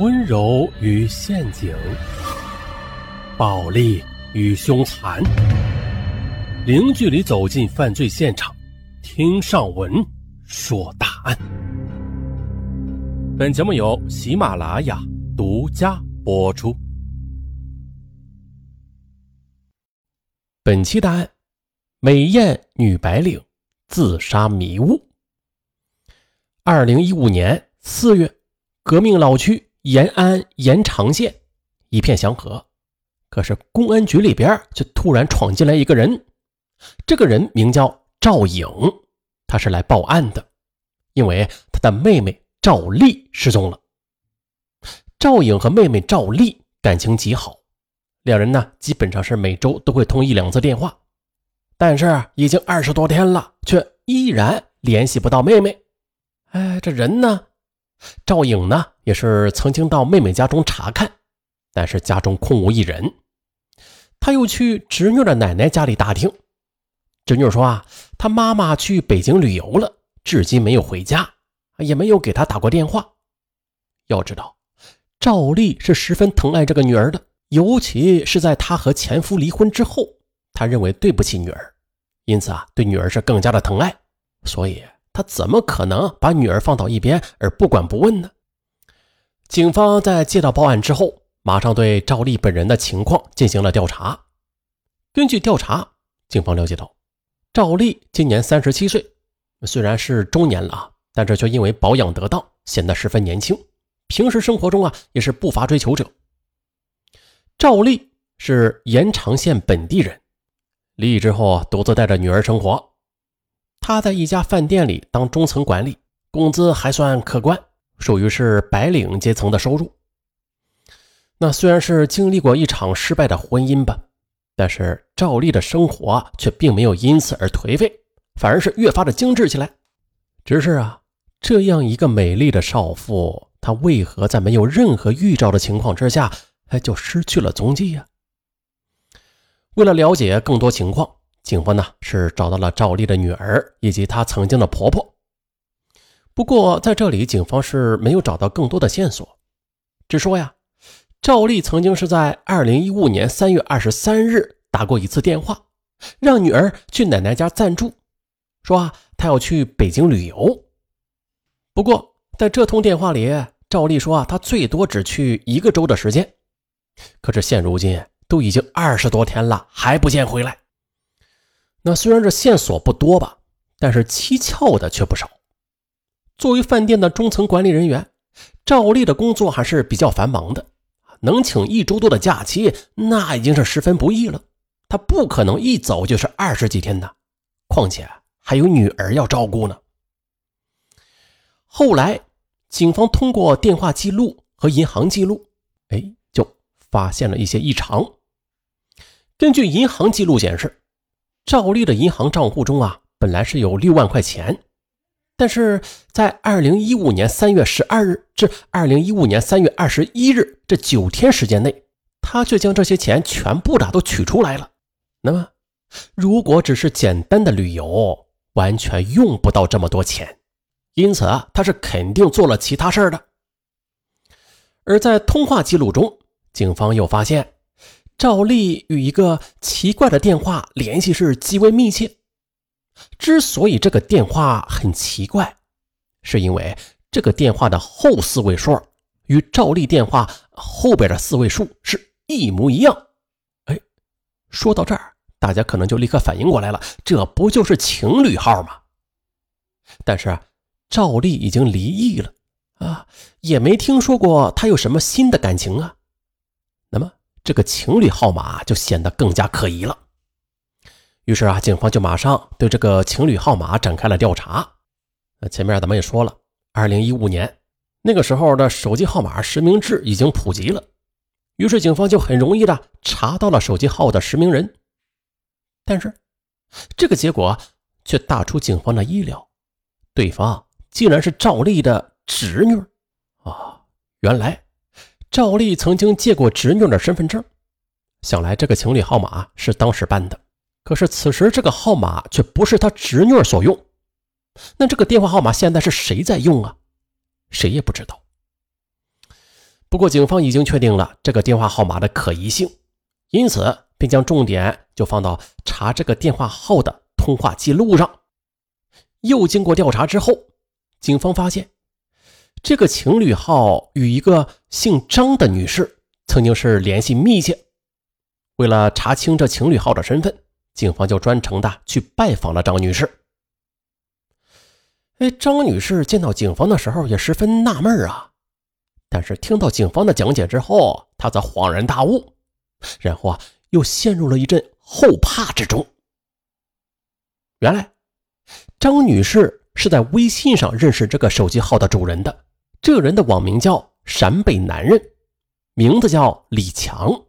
温柔与陷阱，暴力与凶残，零距离走进犯罪现场，听上文说大案。本节目由喜马拉雅独家播出。本期大案：美艳女白领自杀迷雾。二零一五年四月，革命老区延安延长县一片祥和，可是公安局里边却突然闯进来一个人。这个人名叫赵颖，他是来报案的，因为他的妹妹赵丽失踪了。赵颖和妹妹赵丽感情极好，两人呢基本上是每周都会通一两次电话，但是已经二十多天了，却依然联系不到妹妹。哎，这人呢？赵颖呢？也是曾经到妹妹家中查看，但是家中空无一人。他又去侄女的奶奶家里打听，侄女说啊，他妈妈去北京旅游了，至今没有回家，也没有给他打过电话。要知道，赵丽是十分疼爱这个女儿的，尤其是在她和前夫离婚之后，她认为对不起女儿，因此啊，对女儿是更加的疼爱，所以。他怎么可能把女儿放到一边而不管不问呢？警方在接到报案之后，马上对赵丽本人的情况进行了调查。根据调查，警方了解到，赵丽今年三十七岁，虽然是中年了，但这却因为保养得当，显得十分年轻。平时生活中啊，也是不乏追求者。赵丽是延长县本地人，离异之后独自带着女儿生活。他在一家饭店里当中层管理，工资还算可观，属于是白领阶层的收入。那虽然是经历过一场失败的婚姻吧，但是赵丽的生活却并没有因此而颓废，反而是越发的精致起来。只是啊，这样一个美丽的少妇，她为何在没有任何预兆的情况之下，哎，就失去了踪迹呀？为了了解更多情况。警方呢是找到了赵丽的女儿以及她曾经的婆婆，不过在这里警方是没有找到更多的线索，只说呀，赵丽曾经是在二零一五年三月二十三日打过一次电话，让女儿去奶奶家暂住，说啊她要去北京旅游。不过在这通电话里，赵丽说啊她最多只去一个周的时间，可是现如今都已经二十多天了，还不见回来。那虽然这线索不多吧，但是蹊跷的却不少。作为饭店的中层管理人员，赵丽的工作还是比较繁忙的，能请一周多的假期，那已经是十分不易了。他不可能一走就是二十几天的，况且还有女儿要照顾呢。后来，警方通过电话记录和银行记录，哎，就发现了一些异常。根据银行记录显示。赵丽的银行账户中啊，本来是有六万块钱，但是在二零一五年三月十二日至二零一五年三月二十一日这九天时间内，他却将这些钱全部的都取出来了。那么，如果只是简单的旅游，完全用不到这么多钱，因此啊，他是肯定做了其他事儿的。而在通话记录中，警方又发现。赵丽与一个奇怪的电话联系是极为密切。之所以这个电话很奇怪，是因为这个电话的后四位数与赵丽电话后边的四位数是一模一样。哎，说到这儿，大家可能就立刻反应过来了，这不就是情侣号吗？但是赵丽已经离异了啊，也没听说过她有什么新的感情啊。那么。这个情侣号码就显得更加可疑了。于是啊，警方就马上对这个情侣号码展开了调查。那前面咱们也说了，二零一五年那个时候的手机号码实名制已经普及了，于是警方就很容易的查到了手机号的实名人。但是这个结果却大出警方的意料，对方竟然是赵丽的侄女啊！原来。赵丽曾经借过侄女的身份证，想来这个情侣号码是当时办的。可是此时这个号码却不是他侄女所用，那这个电话号码现在是谁在用啊？谁也不知道。不过警方已经确定了这个电话号码的可疑性，因此便将重点就放到查这个电话号的通话记录上。又经过调查之后，警方发现这个情侣号与一个姓张的女士曾经是联系密切。为了查清这情侣号的身份，警方就专程的去拜访了张女士。哎，张女士见到警方的时候也十分纳闷啊，但是听到警方的讲解之后，她则恍然大悟，然后啊又陷入了一阵后怕之中。原来，张女士是在微信上认识这个手机号的主人的，这人的网名叫“陕北男人”，名字叫李强，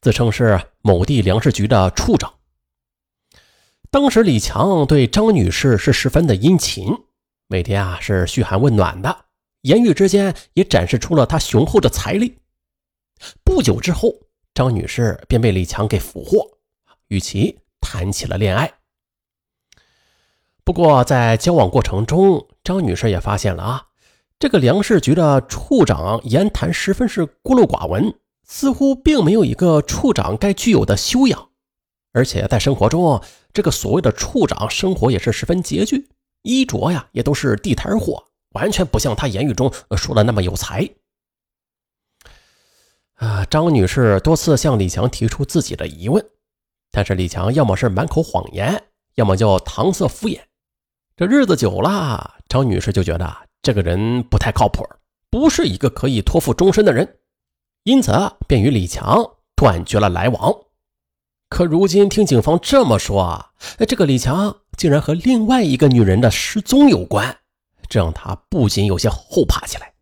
自称是某地粮食局的处长。当时李强对张女士是十分的殷勤。每天啊是嘘寒问暖的，言语之间也展示出了他雄厚的财力。不久之后，张女士便被李强给俘获，与其谈起了恋爱。不过在交往过程中，张女士也发现了啊，这个粮食局的处长言谈十分是孤陋寡闻，似乎并没有一个处长该具有的修养，而且在生活中，这个所谓的处长生活也是十分拮据。衣着呀，也都是地摊货，完全不像他言语中说的那么有才。啊，张女士多次向李强提出自己的疑问，但是李强要么是满口谎言，要么就搪塞敷衍。这日子久了，张女士就觉得这个人不太靠谱，不是一个可以托付终身的人，因此便与李强断绝了来往。可如今听警方这么说，这个李强。竟然和另外一个女人的失踪有关，这让他不仅有些后怕起来。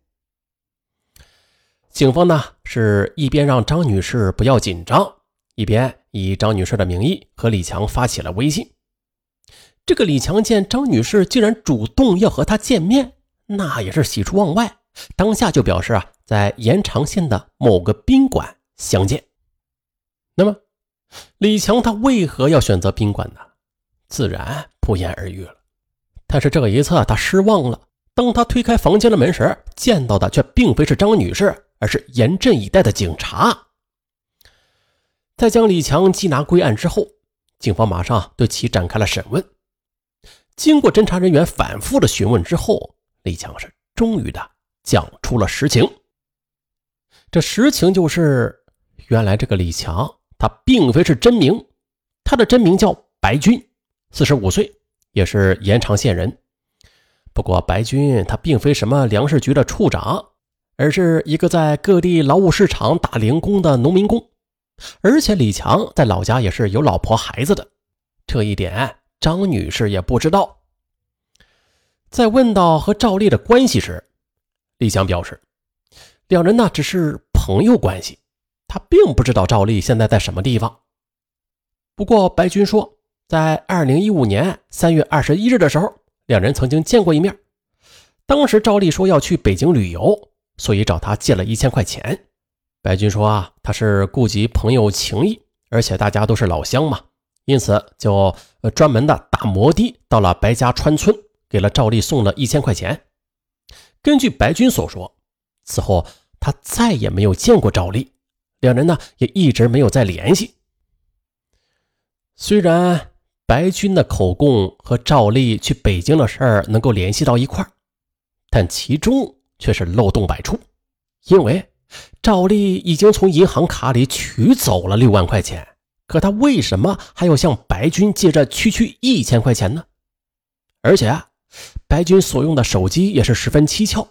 警方呢是一边让张女士不要紧张，一边以张女士的名义和李强发起了微信。这个李强见张女士竟然主动要和他见面，那也是喜出望外，当下就表示啊，在延长县的某个宾馆相见。那么，李强他为何要选择宾馆呢？自然不言而喻了。但是这一次他失望了。当他推开房间的门时，见到的却并非是张女士，而是严阵以待的警察。在将李强缉拿归案之后，警方马上对其展开了审问。经过侦查人员反复的询问之后，李强是终于的讲出了实情。这实情就是，原来这个李强他并非是真名，他的真名叫白军。四十五岁，也是延长县人。不过，白军他并非什么粮食局的处长，而是一个在各地劳务市场打零工的农民工。而且，李强在老家也是有老婆孩子的，这一点张女士也不知道。在问到和赵丽的关系时，李强表示，两人呢只是朋友关系，他并不知道赵丽现在在什么地方。不过，白军说。在二零一五年三月二十一日的时候，两人曾经见过一面。当时赵丽说要去北京旅游，所以找他借了一千块钱。白军说啊，他是顾及朋友情谊，而且大家都是老乡嘛，因此就专门的打摩的到了白家川村，给了赵丽送了一千块钱。根据白军所说，此后他再也没有见过赵丽，两人呢也一直没有再联系。虽然。白军的口供和赵丽去北京的事儿能够联系到一块儿，但其中却是漏洞百出。因为赵丽已经从银行卡里取走了六万块钱，可他为什么还要向白军借这区区一千块钱呢？而且啊，白军所用的手机也是十分蹊跷，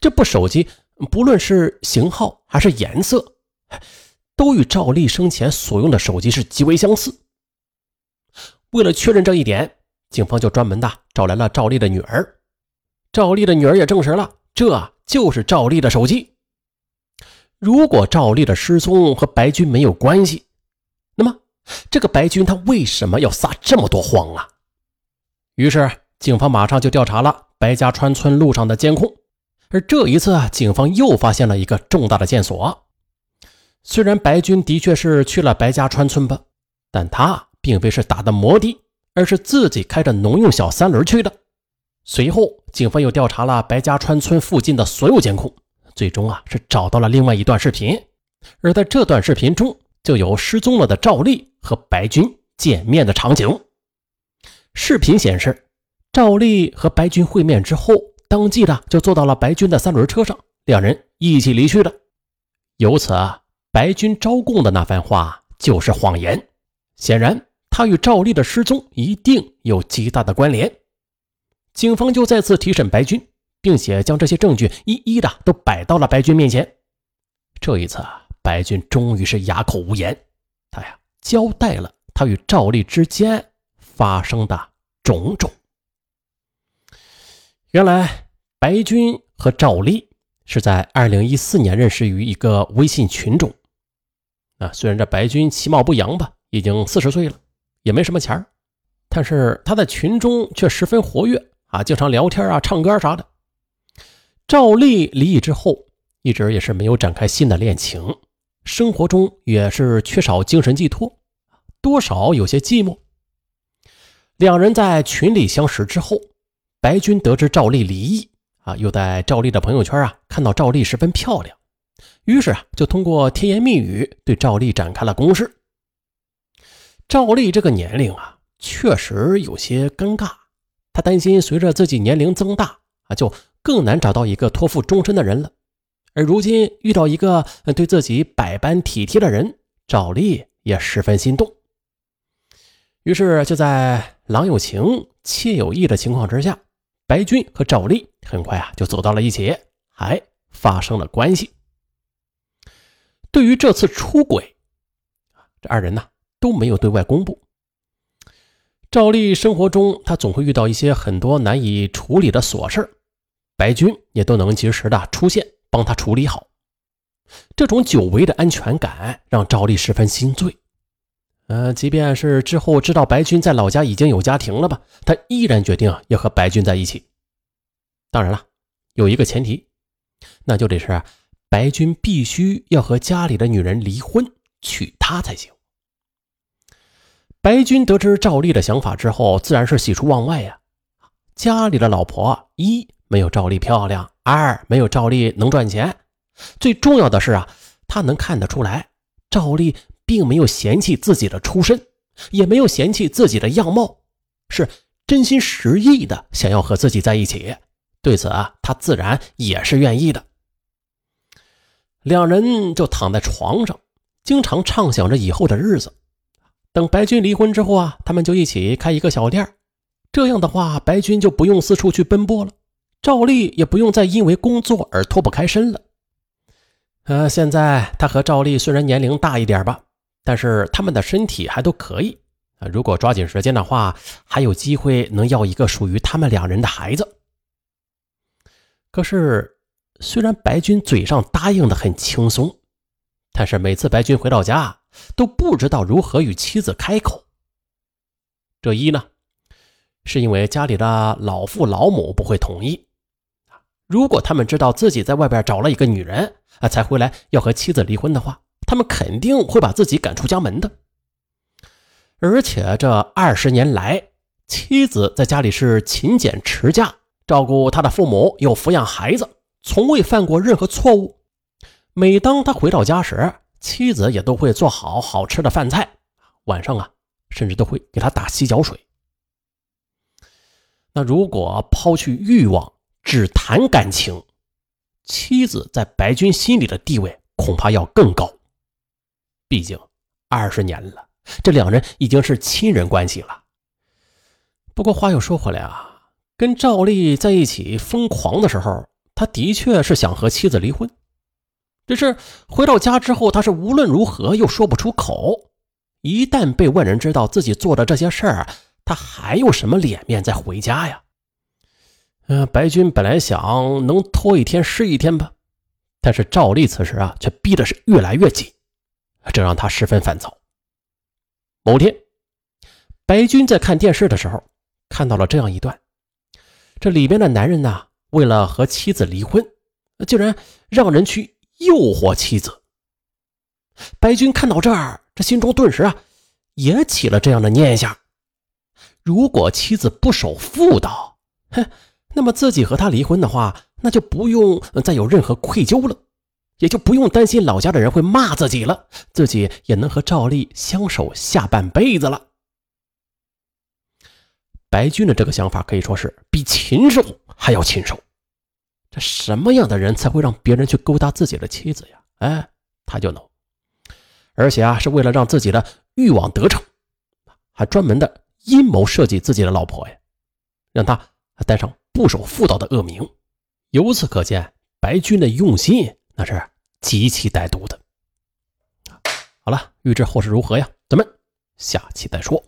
这部手机不论是型号还是颜色，都与赵丽生前所用的手机是极为相似。为了确认这一点，警方就专门的找来了赵丽的女儿。赵丽的女儿也证实了，这就是赵丽的手机。如果赵丽的失踪和白军没有关系，那么这个白军他为什么要撒这么多谎啊？于是，警方马上就调查了白家川村路上的监控。而这一次啊，警方又发现了一个重大的线索。虽然白军的确是去了白家川村吧，但他。并非是打的摩的，而是自己开着农用小三轮去的。随后，警方又调查了白家川村附近的所有监控，最终啊是找到了另外一段视频，而在这段视频中就有失踪了的赵丽和白军见面的场景。视频显示，赵丽和白军会面之后，当即的就坐到了白军的三轮车上，两人一起离去了。由此啊，白军招供的那番话就是谎言。显然，他与赵丽的失踪一定有极大的关联。警方就再次提审白军。并且将这些证据一一的都摆到了白军面前。这一次啊，白军终于是哑口无言。他呀，交代了他与赵丽之间发生的种种。原来，白军和赵丽是在二零一四年认识于一个微信群中。啊，虽然这白军其貌不扬吧，已经四十岁了，也没什么钱但是他在群中却十分活跃啊，经常聊天啊、唱歌啥的。赵丽离异之后，一直也是没有展开新的恋情，生活中也是缺少精神寄托，多少有些寂寞。两人在群里相识之后，白军得知赵丽离异啊，又在赵丽的朋友圈啊看到赵丽十分漂亮，于是啊就通过甜言蜜语对赵丽展开了攻势。赵丽这个年龄啊，确实有些尴尬，他担心随着自己年龄增大啊就。更难找到一个托付终身的人了，而如今遇到一个对自己百般体贴的人，赵丽也十分心动。于是就在郎有情妾有意的情况之下，白军和赵丽很快啊就走到了一起，还发生了关系。对于这次出轨，这二人呢都没有对外公布。赵丽生活中，她总会遇到一些很多难以处理的琐事白军也都能及时的出现，帮她处理好。这种久违的安全感让赵丽十分心醉。呃，即便是之后知道白军在老家已经有家庭了吧，他依然决定要和白军在一起。当然了，有一个前提，那就得是白军必须要和家里的女人离婚，娶她才行。白军得知赵丽的想法之后，自然是喜出望外呀。家里的老婆一。没有赵丽漂亮，二没有赵丽能赚钱，最重要的是啊，他能看得出来，赵丽并没有嫌弃自己的出身，也没有嫌弃自己的样貌，是真心实意的想要和自己在一起。对此啊，他自然也是愿意的。两人就躺在床上，经常畅想着以后的日子。等白军离婚之后啊，他们就一起开一个小店，这样的话，白军就不用四处去奔波了。赵丽也不用再因为工作而脱不开身了。呃，现在他和赵丽虽然年龄大一点吧，但是他们的身体还都可以啊。如果抓紧时间的话，还有机会能要一个属于他们两人的孩子。可是，虽然白军嘴上答应的很轻松，但是每次白军回到家，都不知道如何与妻子开口。这一呢，是因为家里的老父老母不会同意。如果他们知道自己在外边找了一个女人啊，才回来要和妻子离婚的话，他们肯定会把自己赶出家门的。而且这二十年来，妻子在家里是勤俭持家，照顾他的父母，又抚养孩子，从未犯过任何错误。每当他回到家时，妻子也都会做好好吃的饭菜，晚上啊，甚至都会给他打洗脚水。那如果抛去欲望，只谈感情，妻子在白军心里的地位恐怕要更高。毕竟二十年了，这两人已经是亲人关系了。不过话又说回来啊，跟赵丽在一起疯狂的时候，他的确是想和妻子离婚。只是回到家之后，他是无论如何又说不出口。一旦被外人知道自己做的这些事儿，他还有什么脸面再回家呀？呃，白军本来想能拖一天是一天吧，但是赵丽此时啊，却逼的是越来越紧，这让他十分烦躁。某天，白军在看电视的时候，看到了这样一段：这里边的男人呢，为了和妻子离婚，竟然让人去诱惑妻子。白军看到这儿，这心中顿时啊，也起了这样的念想：如果妻子不守妇道，哼。那么自己和他离婚的话，那就不用再有任何愧疚了，也就不用担心老家的人会骂自己了，自己也能和赵丽相守下半辈子了。白军的这个想法可以说是比禽兽还要禽兽。这什么样的人才会让别人去勾搭自己的妻子呀？哎，他就能，而且啊，是为了让自己的欲望得逞，还专门的阴谋设计自己的老婆呀，让他带上不守妇道的恶名。由此可见，白军的用心那是极其歹毒的。好了，预知后事如何呀？咱们下期再说。